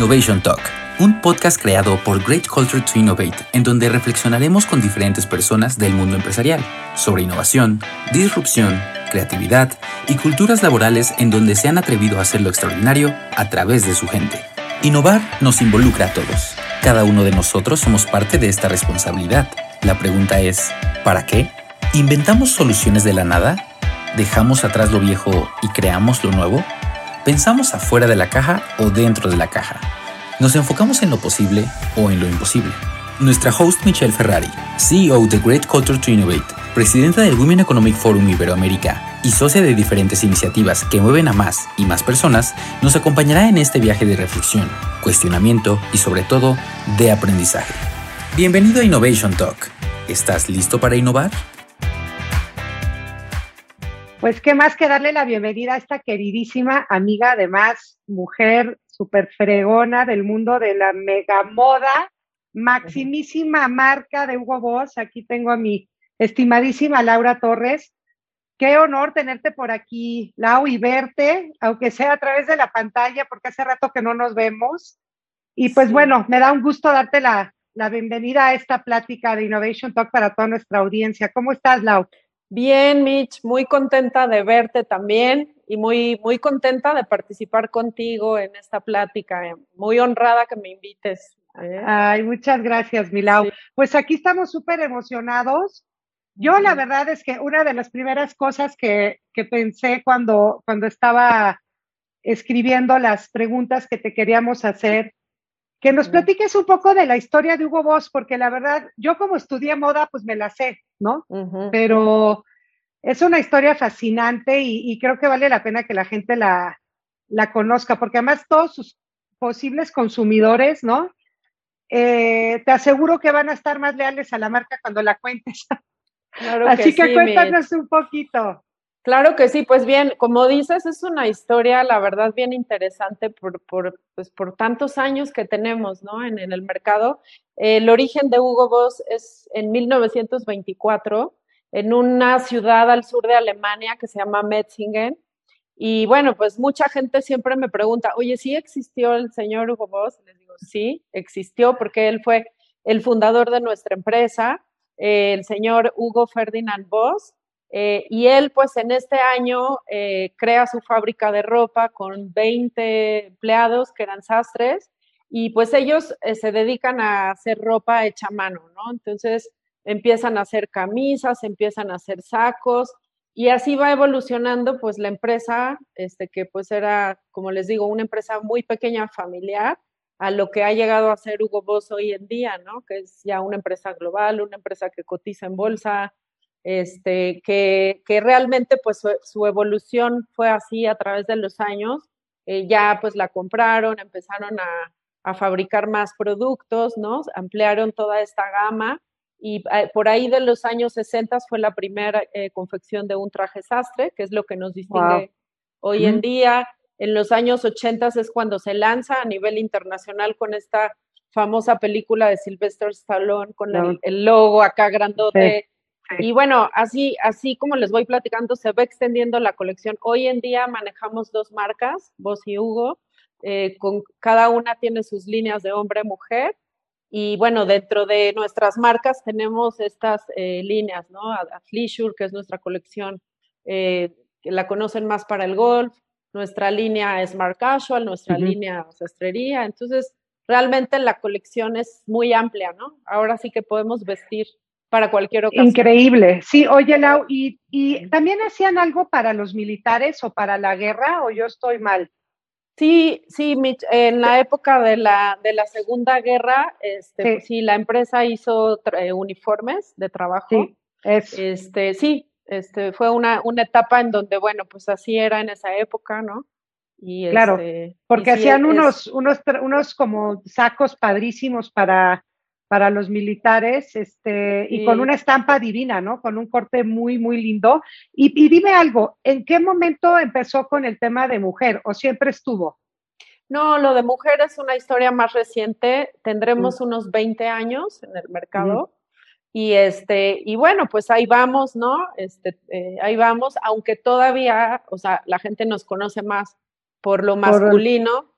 Innovation Talk, un podcast creado por Great Culture to Innovate, en donde reflexionaremos con diferentes personas del mundo empresarial sobre innovación, disrupción, creatividad y culturas laborales en donde se han atrevido a hacer lo extraordinario a través de su gente. Innovar nos involucra a todos. Cada uno de nosotros somos parte de esta responsabilidad. La pregunta es, ¿para qué? ¿Inventamos soluciones de la nada? ¿Dejamos atrás lo viejo y creamos lo nuevo? ¿Pensamos afuera de la caja o dentro de la caja? ¿Nos enfocamos en lo posible o en lo imposible? Nuestra host Michelle Ferrari, CEO de Great Culture to Innovate, presidenta del Women Economic Forum Iberoamérica y socia de diferentes iniciativas que mueven a más y más personas, nos acompañará en este viaje de reflexión, cuestionamiento y sobre todo de aprendizaje. Bienvenido a Innovation Talk. ¿Estás listo para innovar? Pues qué más que darle la bienvenida a esta queridísima amiga, además mujer súper fregona del mundo de la mega moda, maximísima marca de Hugo Boss. Aquí tengo a mi estimadísima Laura Torres. Qué honor tenerte por aquí, Lau, y verte, aunque sea a través de la pantalla, porque hace rato que no nos vemos. Y pues bueno, me da un gusto darte la, la bienvenida a esta plática de Innovation Talk para toda nuestra audiencia. ¿Cómo estás, Lau? Bien, Mitch, muy contenta de verte también y muy, muy contenta de participar contigo en esta plática. Muy honrada que me invites. ¿eh? Ay, muchas gracias, Milau. Pues aquí estamos súper emocionados. Yo la verdad es que una de las primeras cosas que, que pensé cuando, cuando estaba escribiendo las preguntas que te queríamos hacer que nos platiques un poco de la historia de Hugo Boss, porque la verdad, yo como estudié moda, pues me la sé, ¿no? Pero es una historia fascinante y, creo que vale la pena que la gente la, la conozca, porque además todos sus posibles consumidores, ¿no? Eh, te aseguro que van a estar más leales a la marca cuando la cuentes. Así que, cuéntanos un poquito. Claro que sí, pues bien, como dices, es una historia, la verdad, bien interesante por, por, pues por tantos años que tenemos ¿no? en, el mercado. el origen de Hugo Boss es en 1924, en una ciudad al sur de Alemania que se llama Metzingen. Y bueno, pues mucha gente siempre me pregunta, oye, ¿sí existió el señor Hugo Boss? Les digo, sí, existió porque él fue el fundador de nuestra empresa, el señor Hugo Ferdinand Boss eh, y él, pues en este año, eh, crea su fábrica de ropa con 20 empleados que eran sastres y pues ellos eh, se dedican a hacer ropa hecha a mano, ¿no? Entonces empiezan a hacer camisas, empiezan a hacer sacos y así va evolucionando pues la empresa, este, que pues era, como les digo, una empresa muy pequeña, familiar, a lo que ha llegado a ser Hugo Boss hoy en día, ¿no? Que es ya una empresa global, una empresa que cotiza en bolsa, este, que, que realmente pues su, evolución fue así a través de los años. Eh, ya pues la compraron, empezaron a, a, fabricar más productos, ¿no? Ampliaron toda esta gama y eh, por ahí de los años 60 fue la primera eh, confección de un traje sastre, que es lo que nos distingue hoy en día. En los años 80 es cuando se lanza a nivel internacional con esta famosa película de Sylvester Stallone con el, logo acá grandote. Y bueno, así, así como les voy platicando, se va extendiendo la colección. Hoy en día manejamos dos marcas, vos y Hugo, eh, con cada una tiene sus líneas de hombre-mujer. Y bueno, dentro de nuestras marcas tenemos estas eh, líneas, ¿no? A, que es nuestra colección, eh, que la conocen más para el golf, nuestra línea Smart Casual, nuestra línea sastrería. Entonces, realmente la colección es muy amplia, ¿no? Ahora sí que podemos vestir para cualquier ocasión. Increíble. Sí, oye, Lau, ¿y, ¿y, también hacían algo para los militares o para la guerra o yo estoy mal? Sí, sí, en la época de la, de la Segunda Guerra, este, sí. la empresa hizo eh, uniformes de trabajo. Sí, Este, sí, este, fue una, una etapa en donde, bueno, pues así era en esa época, ¿no? Y claro, este, porque hacían unos, unos, unos como sacos padrísimos para para los militares, este, y con una estampa divina, ¿no? Con un corte muy, muy lindo. Y, dime algo, ¿en qué momento empezó con el tema de mujer o siempre estuvo? No, lo de mujer es una historia más reciente. Tendremos unos 20 años en el mercado. Y este, y bueno, pues ahí vamos, ¿no? Este, eh, ahí vamos, aunque todavía, o sea, la gente nos conoce más por lo masculino,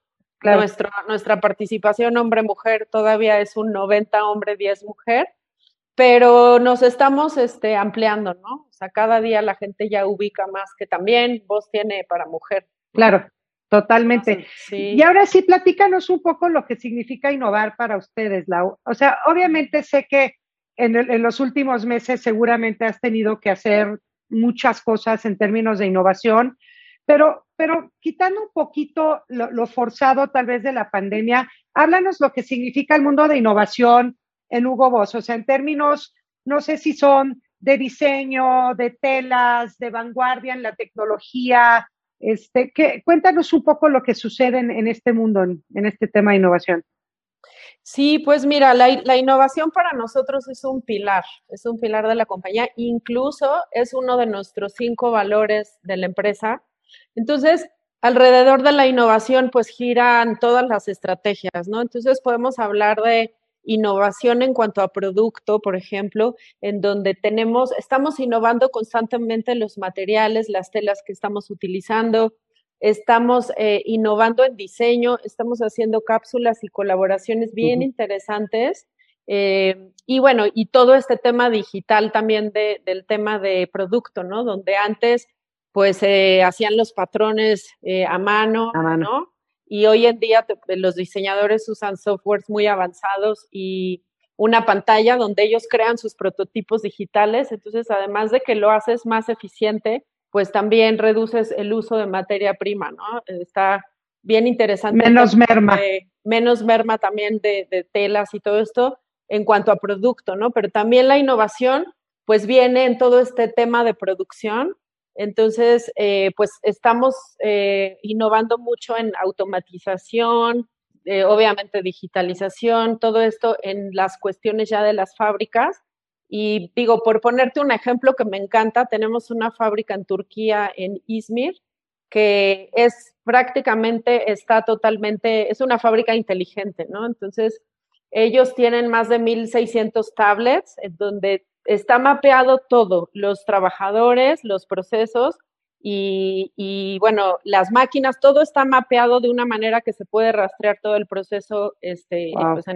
nuestra participación hombre-mujer todavía es un 90 hombre, 10 mujer, pero nos estamos este, ampliando, ¿no? O sea, cada día la gente ya ubica más que también voz tiene para mujer. Claro, totalmente. Y ahora sí, platícanos un poco lo que significa innovar para ustedes, Lau. O sea, obviamente sé que en, en los últimos meses seguramente has tenido que hacer muchas cosas en términos de innovación, pero, pero quitando un poquito lo, forzado tal vez de la pandemia, háblanos lo que significa el mundo de innovación en Hugo Boss, o sea, en términos, no sé si son de diseño, de telas, de vanguardia en la tecnología. Este, cuéntanos un poco lo que sucede en, este mundo, en, este tema de innovación. Sí, pues mira, la, innovación para nosotros es un pilar, es un pilar de la compañía, incluso es uno de nuestros cinco valores de la empresa entonces, alrededor de la innovación, pues giran todas las estrategias, ¿no? Entonces, podemos hablar de innovación en cuanto a producto, por ejemplo, en donde tenemos, estamos innovando constantemente los materiales, las telas que estamos utilizando, estamos eh, innovando en diseño, estamos haciendo cápsulas y colaboraciones bien interesantes. Eh, y bueno, y todo este tema digital también del tema de producto, ¿no? Donde antes pues eh, hacían los patrones eh, a, mano, ¿no? Y hoy en día los diseñadores usan softwares muy avanzados y una pantalla donde ellos crean sus prototipos digitales. Entonces, además de que lo haces más eficiente, pues también reduces el uso de materia prima, ¿no? Está bien interesante. Menos merma. menos merma también de, de telas y todo esto en cuanto a producto, ¿no? Pero también la innovación, pues viene en todo este tema de producción entonces, eh, pues estamos eh, innovando mucho en automatización, eh, obviamente digitalización, todo esto en las cuestiones ya de las fábricas. Y digo, por ponerte un ejemplo que me encanta, tenemos una fábrica en Turquía, en Izmir, que es prácticamente, está totalmente, es una fábrica inteligente, ¿no? Entonces, ellos tienen más de 1.600 tablets, en donde está mapeado todo, los trabajadores, los procesos y, bueno, las máquinas, todo está mapeado de una manera que se puede rastrear todo el proceso este, pues,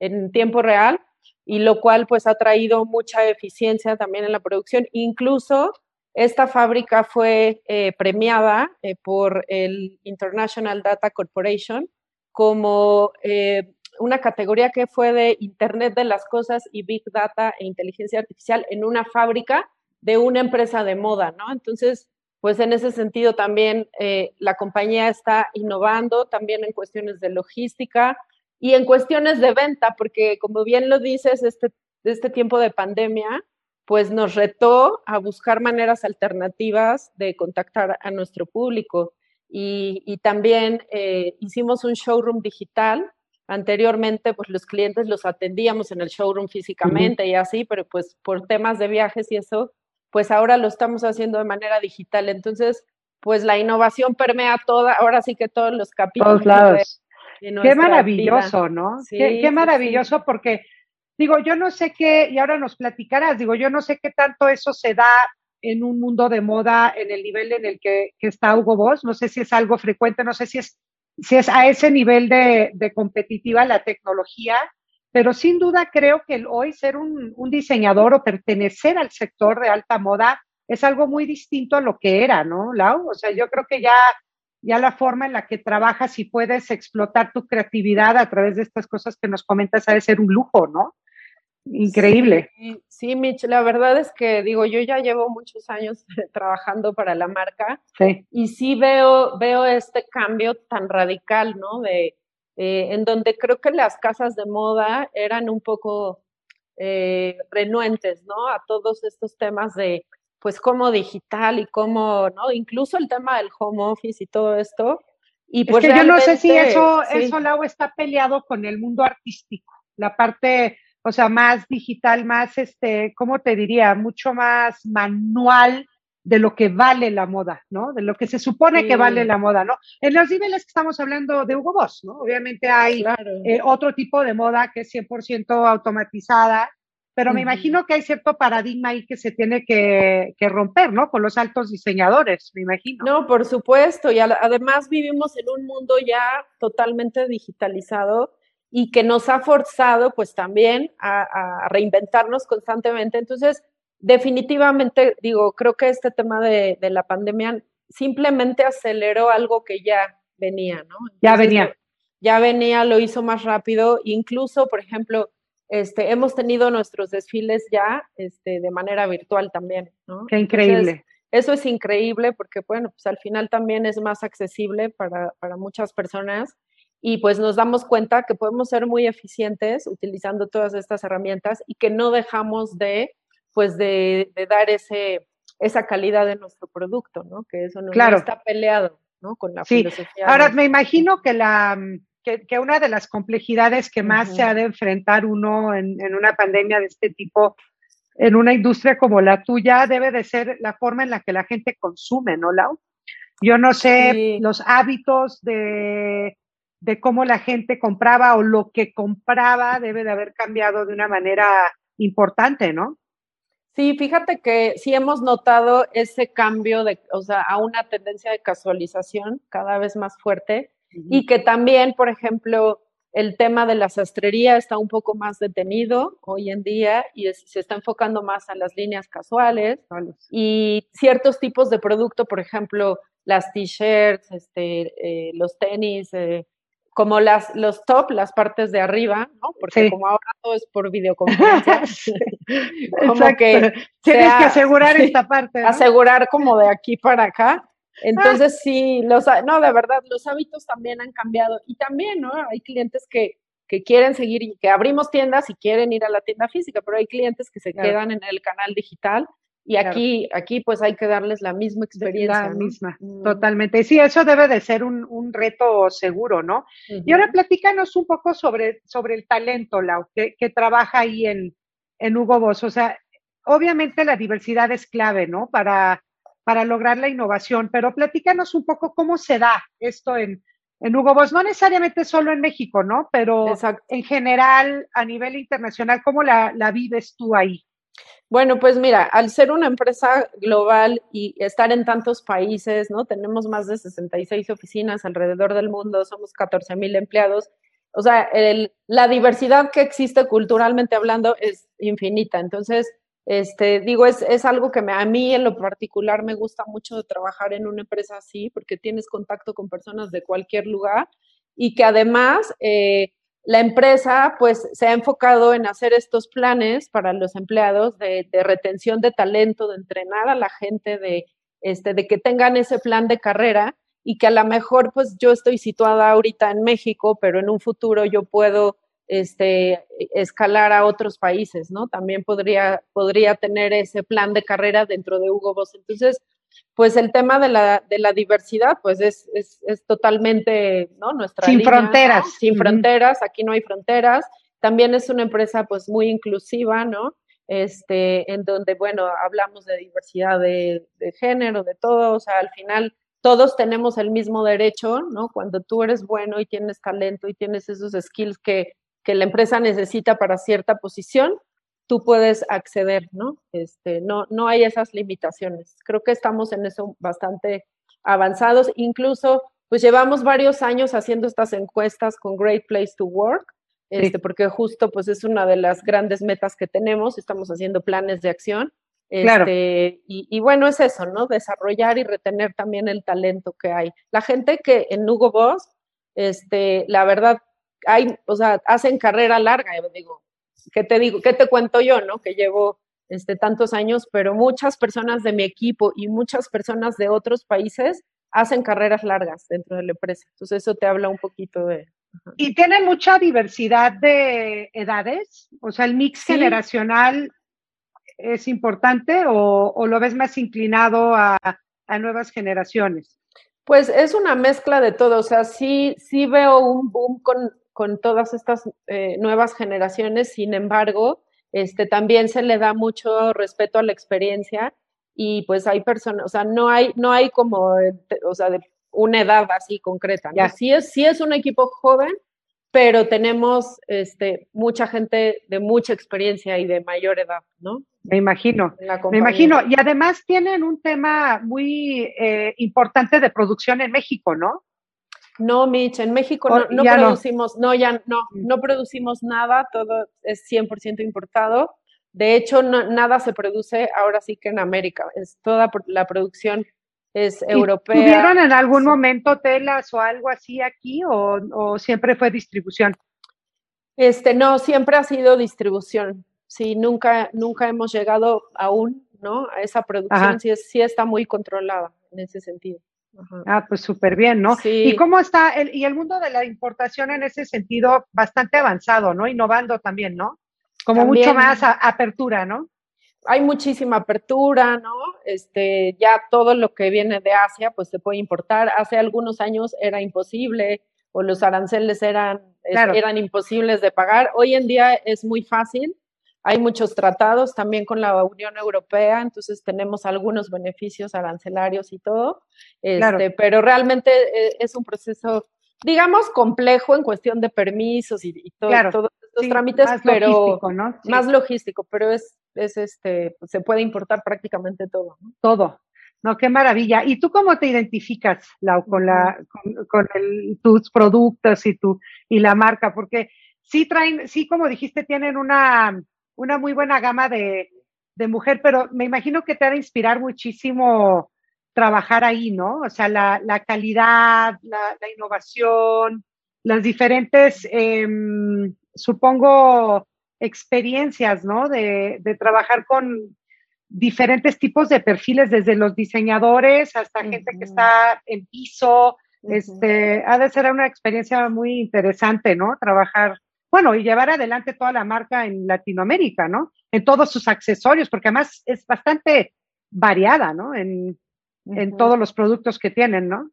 en, tiempo real y lo cual pues ha traído mucha eficiencia también en la producción. Incluso esta fábrica fue eh, premiada eh, por el International Data Corporation como eh, una categoría que fue de Internet de las Cosas y Big Data e Inteligencia Artificial en una fábrica de una empresa de moda, ¿no? Entonces, pues en ese sentido también eh, la compañía está innovando también en cuestiones de logística y en cuestiones de venta, porque como bien lo dices, este, este tiempo de pandemia, pues nos retó a buscar maneras alternativas de contactar a nuestro público. Y, también eh, hicimos un showroom digital Anteriormente, pues los clientes los atendíamos en el showroom físicamente y así, pero pues por temas de viajes y eso, pues ahora lo estamos haciendo de manera digital. Entonces, pues la innovación permea toda, ahora sí que todos los capítulos. Todos lados. qué maravilloso, ¿no? qué, maravilloso porque, digo, yo no sé qué, y ahora nos platicarás, digo, yo no sé qué tanto eso se da en un mundo de moda en el nivel en el que, que está Hugo Boss, no sé si es algo frecuente, no sé si es si es a ese nivel de, competitiva la tecnología, pero sin duda creo que hoy ser un, diseñador o pertenecer al sector de alta moda es algo muy distinto a lo que era, ¿no, Lau? O sea, yo creo que ya, ya la forma en la que trabajas y puedes explotar tu creatividad a través de estas cosas que nos comentas ha de ser un lujo, ¿no? Increíble. Sí, Mitch, la verdad es que digo, yo ya llevo muchos años trabajando para la marca y sí veo, veo este cambio tan radical, ¿no? De, eh, en donde creo que las casas de moda eran un poco eh, renuentes, ¿no? A todos estos temas de, pues, cómo digital y cómo, ¿no? Incluso el tema del home office y todo esto. Y pues es que yo no sé si eso, eso, Lau, está peleado con el mundo artístico, la parte o sea, más digital, más, este, ¿cómo te diría? Mucho más manual de lo que vale la moda, ¿no? De lo que se supone que vale la moda, ¿no? En los niveles que estamos hablando de Hugo Boss, ¿no? Obviamente hay eh, otro tipo de moda que es 100% automatizada, pero me imagino que hay cierto paradigma ahí que se tiene que, romper, ¿no? Con los altos diseñadores, me imagino. No, por supuesto, y además vivimos en un mundo ya totalmente digitalizado y que nos ha forzado pues también a, reinventarnos constantemente. Entonces, definitivamente, digo, creo que este tema de, la pandemia simplemente aceleró algo que ya venía, ¿no? ya venía. Ya venía, lo hizo más rápido, incluso, por ejemplo, este, hemos tenido nuestros desfiles ya este, de manera virtual también, ¿no? Qué increíble. eso es increíble porque, bueno, pues al final también es más accesible para, muchas personas y pues nos damos cuenta que podemos ser muy eficientes utilizando todas estas herramientas y que no dejamos de, pues de, dar ese, esa calidad de nuestro producto, ¿no? Que eso no, está peleado, ¿no? Con la sí. filosofía. Ahora, me imagino que la que, una de las complejidades que más se ha de enfrentar uno en, una pandemia de este tipo, en una industria como la tuya, debe de ser la forma en la que la gente consume, ¿no, Lau? Yo no sé los hábitos de, de cómo la gente compraba o lo que compraba debe de haber cambiado de una manera importante, ¿no? Sí, fíjate que sí hemos notado ese cambio de, o sea, a una tendencia de casualización cada vez más fuerte y que también, por ejemplo, el tema de la sastrería está un poco más detenido hoy en día y se está enfocando más a las líneas casuales y ciertos tipos de producto, por ejemplo, las t-shirts, este, eh, los tenis, eh, como las, los top, las partes de arriba, ¿no? Porque como ahora todo es por videoconferencia, como que tienes que asegurar esta parte. Asegurar como de aquí para acá. Entonces, sí, los, no, de verdad, los hábitos también han cambiado. Y también, ¿no? Hay clientes que, que quieren seguir y que abrimos tiendas y quieren ir a la tienda física, pero hay clientes que se quedan en el canal digital y aquí, aquí pues hay que darles la misma experiencia. La misma, mm. totalmente. Sí, eso debe de ser un, un reto seguro, ¿no? Y ahora platícanos un poco sobre, sobre el talento, Lau, que, que trabaja ahí en, en Hugo Boss. O sea, obviamente la diversidad es clave, ¿no? Para para lograr la innovación, pero platícanos un poco cómo se da esto en, en Hugo Boss, no necesariamente solo en México, ¿no? Pero en general, a nivel internacional, ¿cómo la, la vives tú ahí? Bueno, pues mira, al ser una empresa global y estar en tantos países, ¿no? Tenemos más de 66 oficinas alrededor del mundo, somos 14 mil empleados. O sea, la diversidad que existe culturalmente hablando es infinita. Entonces, este, digo, es, es algo que a mí en lo particular me gusta mucho trabajar en una empresa así, porque tienes contacto con personas de cualquier lugar y que además eh, la empresa pues se ha enfocado en hacer estos planes para los empleados de, retención de talento, de entrenar a la gente, de, este, de que tengan ese plan de carrera y que a lo mejor pues yo estoy situada ahorita en México, pero en un futuro yo puedo este, escalar a otros países, ¿no? También podría, podría tener ese plan de carrera dentro de Hugo Boss. Entonces, pues el tema de la, de la diversidad, pues es, es, es totalmente, ¿no? Nuestra sin fronteras. Sin fronteras, aquí no hay fronteras. También es una empresa, pues, muy inclusiva, ¿no? Este, en donde, bueno, hablamos de diversidad de, de género, de todo, o sea, al final todos tenemos el mismo derecho, ¿no? Cuando tú eres bueno y tienes talento y tienes esos skills que que la empresa necesita para cierta posición, tú puedes acceder, ¿no? Este, no, no hay esas limitaciones. Creo que estamos en eso bastante avanzados. Incluso, pues llevamos varios años haciendo estas encuestas con Great Place to Work, este, porque justo pues es una de las grandes metas que tenemos. Estamos haciendo planes de acción. Este, y, bueno, es eso, ¿no? Desarrollar y retener también el talento que hay. La gente que en Hugo Boss, este, la verdad, hay, o sea, hacen carrera larga, digo, ¿qué te digo? ¿Qué te cuento yo, no? Que llevo este, tantos años, pero muchas personas de mi equipo y muchas personas de otros países hacen carreras largas dentro de la empresa. Entonces eso te habla un poquito de... ¿Y tienen mucha diversidad de edades? O sea, el mix generacional es importante o, lo ves más inclinado a, a nuevas generaciones? Pues es una mezcla de todo, o sea, sí, sí veo un boom con, con todas estas eh, nuevas generaciones, sin embargo, este, también se le da mucho respeto a la experiencia y pues hay personas, o sea, no hay, no hay como, o sea, de una edad así concreta, ¿no? Sí es, sí es un equipo joven, pero tenemos este, mucha gente de mucha experiencia y de mayor edad, ¿no? Me imagino, me imagino. Y además tienen un tema muy eh, importante de producción en México, ¿no? No, Mitch, en México no, producimos, no. ya no, mm. no producimos nada, todo es 100% importado. De hecho, nada se produce ahora sí que en América, es toda la producción es europea. ¿Tuvieron en algún momento telas o algo así aquí o, siempre fue distribución? Este, no, siempre ha sido distribución. Sí, nunca, nunca hemos llegado aún, ¿no? A esa producción, sí, sí está muy controlada en ese sentido. Ah, pues súper bien, ¿no? Sí. ¿Y cómo está? El, y el mundo de la importación en ese sentido bastante avanzado, ¿no? Innovando también, ¿no? Como mucho más apertura, ¿no? Hay muchísima apertura, ¿no? Este, ya todo lo que viene de Asia, pues se puede importar. Hace algunos años era imposible o los aranceles eran, eran imposibles de pagar. Hoy en día es muy fácil hay muchos tratados también con la Unión Europea, entonces tenemos algunos beneficios arancelarios y todo, este, pero realmente eh, es un proceso, digamos, complejo en cuestión de permisos y, todo, todos estos trámites, más pero logístico, ¿no? más logístico, pero es, es este, pues, se puede importar prácticamente todo. Todo. No, qué maravilla. ¿Y tú cómo te identificas, Lau, con, la, con, tus productos y, tu, y la marca? Porque sí traen, sí, como dijiste, tienen una, una muy buena gama de, mujer, pero me imagino que te ha de inspirar muchísimo trabajar ahí, ¿no? O sea, la, calidad, la, innovación, las diferentes, em, supongo, experiencias, ¿no? De, trabajar con diferentes tipos de perfiles, desde los diseñadores hasta gente que está en piso. Este, ha de ser una experiencia muy interesante, ¿no? Trabajar bueno, y llevar adelante toda la marca en Latinoamérica, ¿no? En todos sus accesorios, porque además es bastante variada, ¿no? En, todos los productos que tienen, ¿no?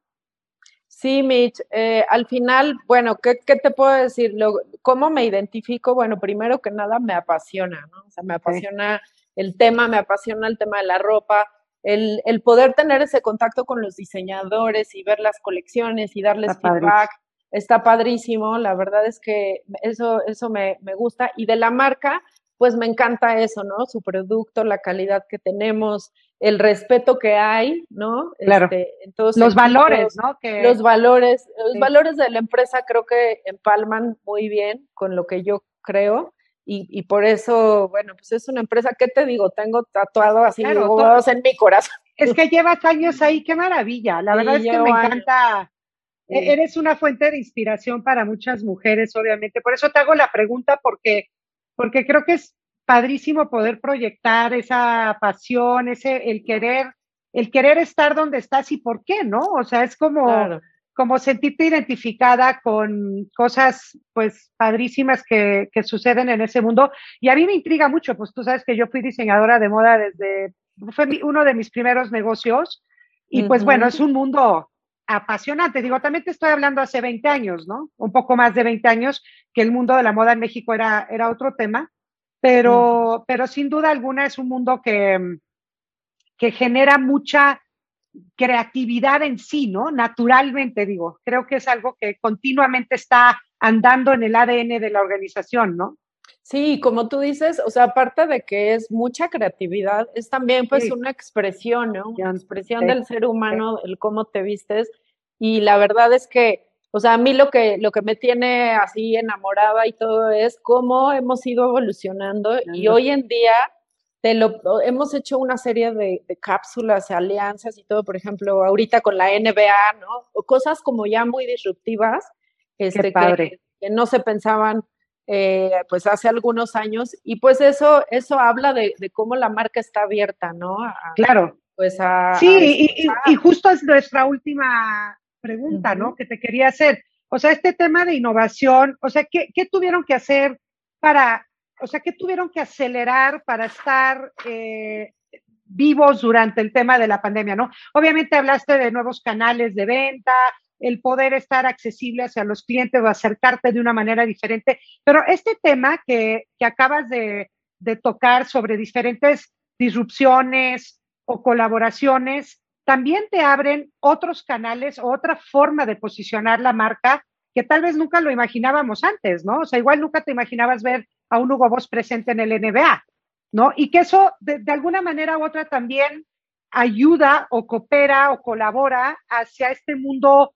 Sí, Mitch, eh, al final, bueno, ¿qué, te puedo decir? ¿Cómo me identifico? Bueno, primero que nada me apasiona, ¿no? O sea, me apasiona el tema, me apasiona el tema de la ropa, el, poder tener ese contacto con los diseñadores y ver las colecciones y darles feedback está padrísimo, la verdad es que eso, eso me, gusta. Y de la marca, pues me encanta eso, ¿no? Su producto, la calidad que tenemos, el respeto que hay, ¿no? Claro. Este, los valores, ¿no? Los valores, los valores de la empresa creo que empalman muy bien con lo que yo creo. Y, por eso, bueno, pues es una empresa, ¿qué te digo? Tengo tatuado así claro, en mi corazón. Es que llevas años ahí, qué maravilla. La verdad es que me encanta e-, eres una fuente de inspiración para muchas mujeres, obviamente. Por eso te hago la pregunta, porque, porque creo que es padrísimo poder proyectar esa pasión, ese, el querer, el querer estar donde estás y por qué, ¿no? O sea, es como, como sentirte identificada con cosas, pues, padrísimas que, que suceden en ese mundo. Y a mí me intriga mucho, pues tú sabes que yo fui diseñadora de moda desde, fue uno de mis primeros negocios. Y pues bueno, es un mundo apasionante. Digo, también te estoy hablando hace 20 años, ¿no? Un poco más de 20 años, que el mundo de la moda en México era, era otro tema, pero, pero sin duda alguna es un mundo que, que genera mucha creatividad en sí, ¿no? Naturalmente, digo, creo que es algo que continuamente está andando en el ADN de la organización, ¿no? Sí, como tú dices, o sea, aparte de que es mucha creatividad, es también pues una expresión, ¿no? Una expresión del ser humano, el cómo te vistes. Y la verdad es que, o sea, a mí lo que, lo que me tiene así enamorada y todo es cómo hemos ido evolucionando y hoy en día te lo, hemos hecho una serie de, cápsulas, alianzas y todo, por ejemplo, ahorita con la NBA, ¿no? O cosas como ya muy disruptivas, este, que, que no se pensaban eh, pues hace algunos años y pues eso, eso habla de, cómo la marca está abierta, ¿no? claro. Pues a, sí, y, justo es nuestra última pregunta, ¿no? Que te quería hacer. O sea, este tema de innovación, o sea, ¿qué, tuvieron que hacer para, o sea, qué tuvieron que acelerar para estar eh, vivos durante el tema de la pandemia, ¿no? Obviamente hablaste de nuevos canales de venta, el poder estar accesible hacia los clientes o acercarte de una manera diferente. Pero este tema que, acabas de, tocar sobre diferentes disrupciones o colaboraciones, también te abren otros canales o otra forma de posicionar la marca que tal vez nunca lo imaginábamos antes, ¿no? O sea, igual nunca te imaginabas ver a un Hugo Boss presente en el NBA, ¿no? Y que eso de, de alguna manera u otra también ayuda o coopera o colabora hacia este mundo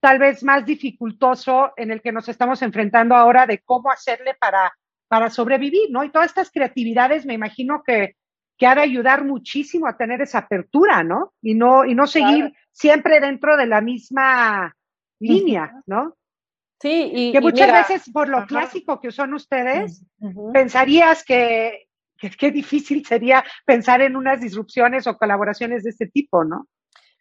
tal vez más dificultoso en el que nos estamos enfrentando ahora de cómo hacerle para, para sobrevivir, ¿no? Y todas estas creatividades me imagino que, que ha de ayudar muchísimo a tener esa apertura, ¿no? Y no, y no seguir siempre dentro de la misma línea, ¿no? Sí, y que muchas veces por lo clásico que son ustedes, pensarías que, qué difícil sería pensar en unas disrupciones o colaboraciones de este tipo, ¿no?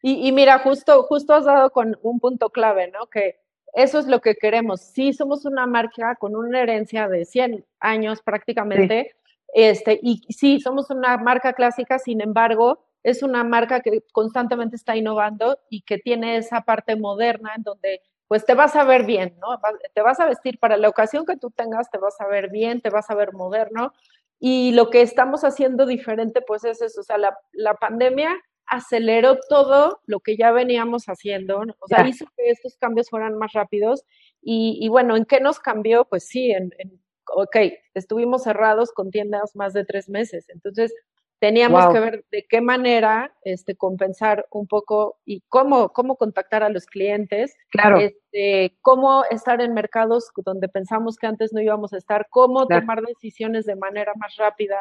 Y, mira, justo, justo has dado con un punto clave, ¿no? Que eso es lo que queremos. Sí, somos una marca con una herencia de 100 años prácticamente, este, y sí, somos una marca clásica, sin embargo, es una marca que constantemente está innovando y que tiene esa parte moderna en donde pues te vas a ver bien, ¿no? Te vas a vestir para la ocasión que tú tengas, te vas a ver bien, te vas a ver moderno. Y lo que estamos haciendo diferente, pues es eso, o sea, la, la pandemia aceleró todo lo que ya veníamos haciendo, o sea, hizo que estos cambios fueran más rápidos. Y, bueno, ¿en qué nos cambió? Pues sí, en, en, ok, estuvimos cerrados con tiendas más de tres meses, entonces teníamos que ver de qué manera este, compensar un poco y cómo, cómo contactar a los clientes, claro. este, cómo estar en mercados donde pensamos que antes no íbamos a estar, cómo tomar decisiones de manera más rápida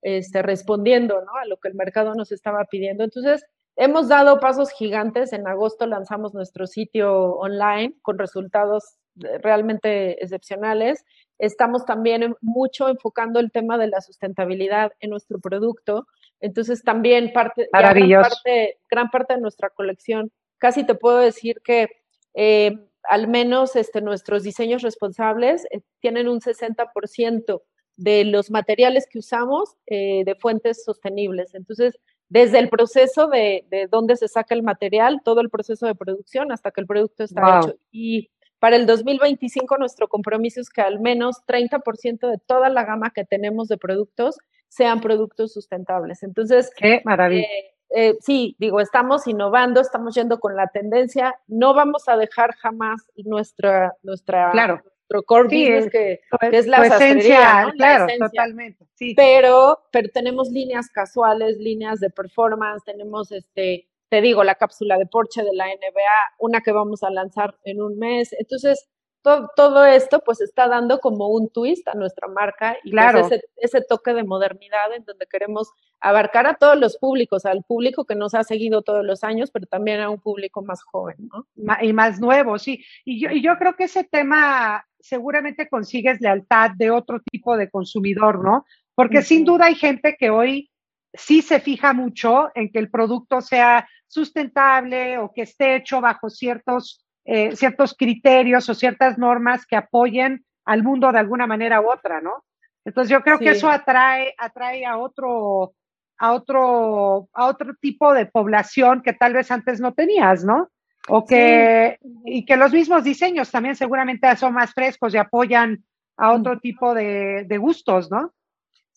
este, respondiendo ¿no? a lo que el mercado nos estaba pidiendo. Entonces, hemos dado pasos gigantes. En agosto lanzamos nuestro sitio online con resultados realmente excepcionales. Estamos también mucho enfocando el tema de la sustentabilidad en nuestro producto. Entonces, también parte, gran parte, gran parte de nuestra colección, casi te puedo decir que eh, al menos este, nuestros diseños responsables eh, tienen un 60% de los materiales que usamos eh, de fuentes sostenibles. Entonces, desde el proceso de, de, dónde se saca el material, todo el proceso de producción hasta que el producto está hecho. Y para el 2025 nuestro compromiso es que al menos 30% de toda la gama que tenemos de productos sean productos sustentables. Entonces, qué maravilla. Eh, eh, sí, digo, estamos innovando, estamos yendo con la tendencia, no vamos a dejar jamás nuestra, nuestra, claro nuestro core business, que, es la esencia, claro, totalmente. Sí. Pero, pero tenemos líneas casuales, líneas de performance, tenemos este, te digo, la cápsula de Porsche de la NBA, una que vamos a lanzar en un mes. Entonces, todo, esto pues está dando como un twist a nuestra marca y pues, claro. ese, toque de modernidad en donde queremos abarcar a todos los públicos, al público que nos ha seguido todos los años, pero también a un público más joven, ¿no? Y más nuevo, sí. Y yo, y yo creo que ese tema seguramente consigues lealtad de otro tipo de consumidor, ¿no? Porque sin duda hay gente que hoy sí se fija mucho en que el producto sea sustentable o que esté hecho bajo ciertos eh, ciertos criterios o ciertas normas que apoyen al mundo de alguna manera u otra, ¿no? Entonces yo creo que eso atrae, atrae a otro, a otro, a otro tipo de población que tal vez antes no tenías, ¿no? O que, y que los mismos diseños también seguramente son más frescos y apoyan a otro tipo de, de gustos, ¿no?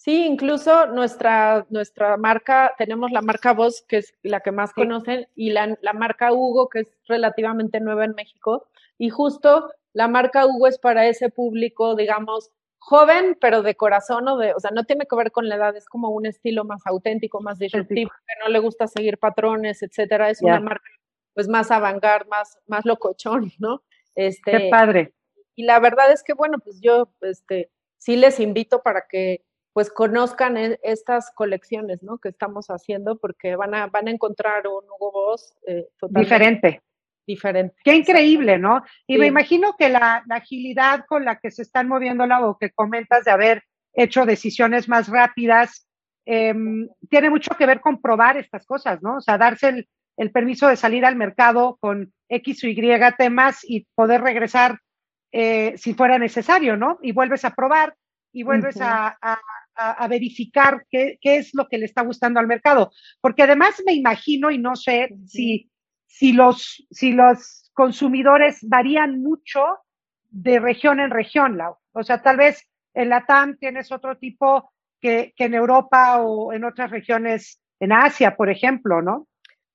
Sí, incluso nuestra, nuestra marca, tenemos la marca Voz, que es la que más conocen, y la, la, marca Hugo, que es relativamente nueva en México. Y justo la marca Hugo es para ese público, digamos, joven, pero de corazón, o, de, o sea, no tiene que ver con la edad, es como un estilo más auténtico, más disruptivo, que no le gusta seguir patrones, etcétera. Es una marca pues más avant más, más locochón, ¿no? Este, Qué padre. Y la verdad es que, bueno, pues yo este, sí les invito para que pues conozcan e, estas colecciones, ¿no? Que estamos haciendo porque van a, van a encontrar un Hugo Boss eh, diferente. Diferente. Qué increíble, ¿no? Y me imagino que la, agilidad con la que se están moviendo la o que comentas de haber hecho decisiones más rápidas, em, tiene mucho que ver con probar estas cosas, ¿no? O sea, darse el, el permiso de salir al mercado con X o Y temas y poder regresar eh, si fuera necesario, ¿no? Y vuelves a probar y vuelves a, a, verificar qué, qué, es lo que le está gustando al mercado. Porque además me imagino, y no sé si, si, los, si los consumidores varían mucho de región en región, Lau. O sea, tal vez en la TAM tienes otro tipo que, que en Europa o en otras regiones, en Asia, por ejemplo, ¿no?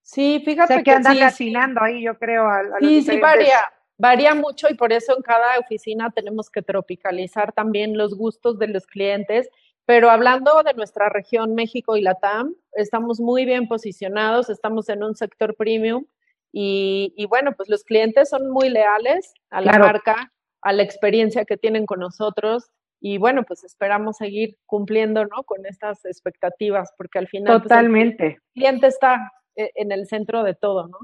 Sí, fíjate que, andan sí, ahí, yo creo. A, sí, sí varía. varía mucho y por eso en cada oficina tenemos que tropicalizar también los gustos de los clientes. Pero hablando de nuestra región México y Latam, estamos muy bien posicionados, estamos en un sector premium y, bueno, pues los clientes son muy leales a la marca, a la experiencia que tienen con nosotros y bueno, pues esperamos seguir cumpliendo, ¿no? Con estas expectativas, porque al final... Pues, Totalmente. el cliente está eh, en el centro de todo, ¿no?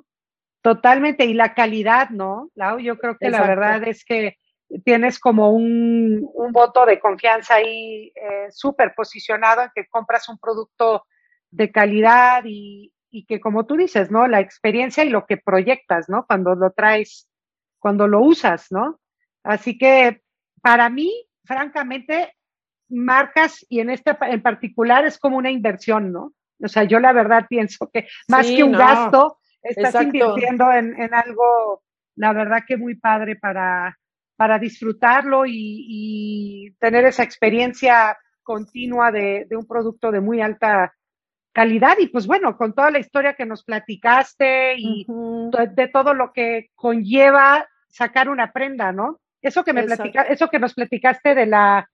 Totalmente, y la calidad, ¿no? Lau, yo creo que la verdad es que tienes como un, voto de confianza ahí eh, súper posicionado en que compras un producto de calidad y, y, que como tú dices, ¿no? La experiencia y lo que proyectas, ¿no? Cuando lo traes, cuando lo usas, ¿no? Así que para mí, francamente, marcas y en este en particular es como una inversión, ¿no? O sea, yo la verdad pienso que más que un gasto, estás invirtiendo en, en, algo, la verdad que muy padre para, para disfrutarlo y, tener esa experiencia continua de, de, un producto de muy alta calidad. Y pues bueno, con toda la historia que nos platicaste y de, todo lo que conlleva sacar una prenda, ¿no? Eso que me platica, eso que nos platicaste de la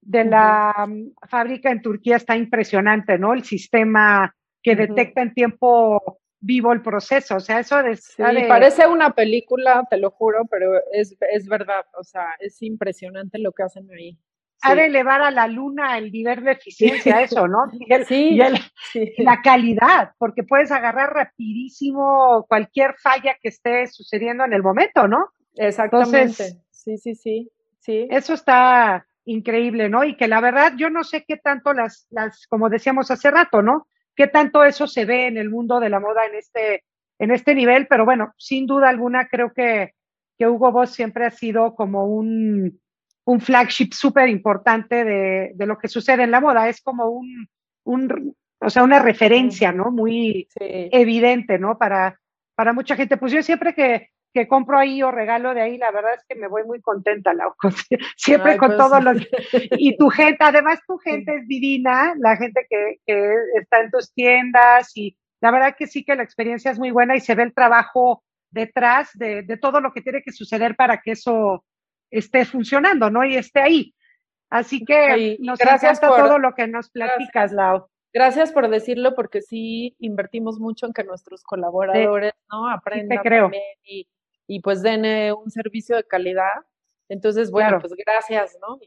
de la mm, fábrica en Turquía está impresionante, ¿no? El sistema que detecta en tiempo vivo el proceso, o sea, eso de, sí, parece una película, te lo juro, pero es, es, verdad, o sea, es impresionante lo que hacen ahí. Ha de elevar a la luna el nivel de eficiencia, eso, ¿no? sí, y la calidad, porque puedes agarrar rapidísimo cualquier falla que esté sucediendo en el momento, ¿no? Exactamente. sí, sí, sí, sí. Eso está, increíble, ¿no? Y que la verdad yo no sé qué tanto las, las, como decíamos hace rato, ¿no? Qué tanto eso se ve en el mundo de la moda en este, en este nivel, pero bueno, sin duda alguna creo que, que Hugo Boss siempre ha sido como un, un flagship súper importante de, de, lo que sucede en la moda. Es como un, un o sea, una referencia, ¿no? Muy evidente, ¿no? Para, para mucha gente. Pues yo siempre que, que compro ahí o regalo de ahí, la verdad es que me voy muy contenta, Lau. Siempre con pues todos los... Y tu gente, además tu gente es divina, la gente que, que, está en tus tiendas y la verdad que sí que la experiencia es muy buena y se ve el trabajo detrás de, de todo lo que tiene que suceder para que eso esté funcionando, ¿no? Y esté ahí. Así que nos gracias por todo lo que nos platicas, Lau. Gracias por decirlo, porque sí invertimos mucho en que nuestros colaboradores ¿no? aprendan creo. y, y pues den eh, un servicio de calidad. Entonces, bueno, pues gracias, ¿no?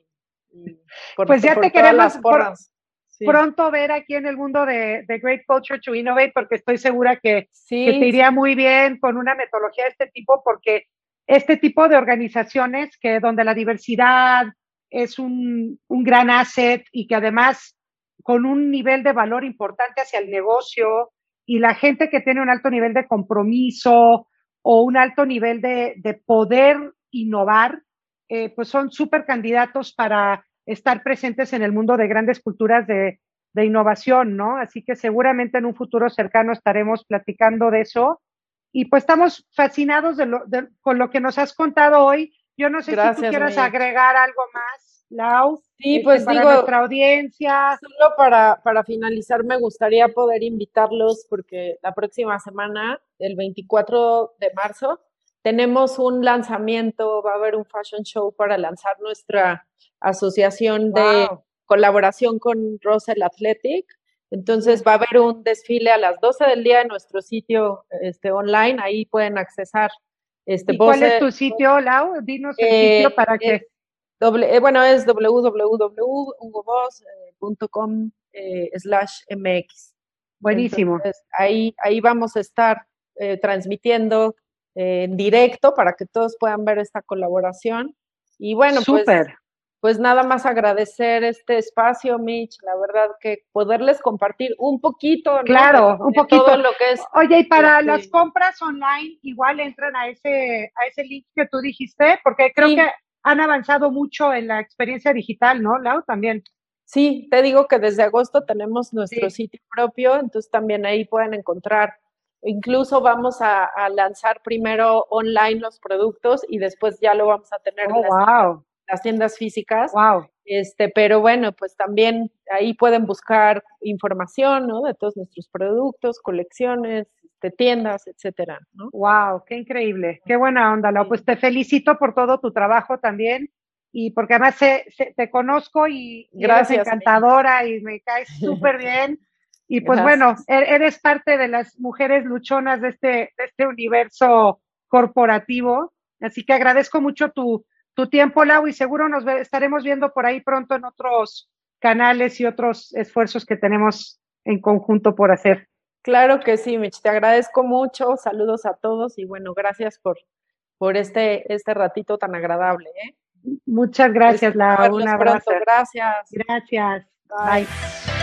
pues ya te queremos pronto ver aquí en el mundo de, Great Culture to Innovate, porque estoy segura que, te iría muy bien con una metodología de este tipo, porque este tipo de organizaciones que donde la diversidad es un, un gran asset y que además con un nivel de valor importante hacia el negocio y la gente que tiene un alto nivel de compromiso, o un alto nivel de, de poder innovar, eh, pues son súper candidatos para estar presentes en el mundo de grandes culturas de, de, innovación, ¿no? Así que seguramente en un futuro cercano estaremos platicando de eso. Y pues estamos fascinados de lo, con lo que nos has contado hoy. Yo no sé si tú quieras agregar algo más. Lau. Sí, este, pues para digo, nuestra audiencia. Solo para, para finalizar, me gustaría poder invitarlos porque la próxima semana, el 24 de marzo, tenemos un lanzamiento, va a haber un fashion show para lanzar nuestra asociación de colaboración con Russell Athletic. Entonces va a haber un desfile a las 12 del día en nuestro sitio este, online, ahí pueden accesar. Este, ¿Y ¿Cuál es tu sitio, Lau? Dinos el sitio para que... Eh, bueno, es www.hugoboss.com eh, slash mx. Buenísimo. ahí, ahí vamos a estar eh, transmitiendo en directo para que todos puedan ver esta colaboración. Y bueno, pues, pues nada más agradecer este espacio, Mitch. La verdad que poderles compartir un poquito, claro, un poquito todo lo que es. Oye, y para este las compras online, igual entran a ese a ese link que tú dijiste, porque creo que han avanzado mucho en la experiencia digital, ¿no, Lau? También. Sí, te digo que desde agosto tenemos nuestro sitio propio, entonces también ahí pueden encontrar. Incluso vamos a, lanzar primero online los productos y después ya lo vamos a tener en oh, las, tiendas físicas. Wow. Este, pero bueno, pues también ahí pueden buscar información, ¿no? De todos nuestros productos, colecciones, este, tiendas, etcétera. ¿no? Wow, qué increíble, qué buena onda, Lau. Pues te felicito por todo tu trabajo también y porque además te conozco y, eres encantadora y me caes súper bien. Y pues bueno, e-, eres parte de las mujeres luchonas de este, de este universo corporativo. Así que agradezco mucho tu, tu tiempo, Lau, y seguro nos estaremos viendo por ahí pronto en otros canales y otros esfuerzos que tenemos en conjunto por hacer. Claro que sí, Mich, te agradezco mucho, saludos a todos y bueno, gracias por, por este, este ratito tan agradable. ¿eh? Muchas gracias, Lau. Un abrazo. Gracias. Gracias. Bye.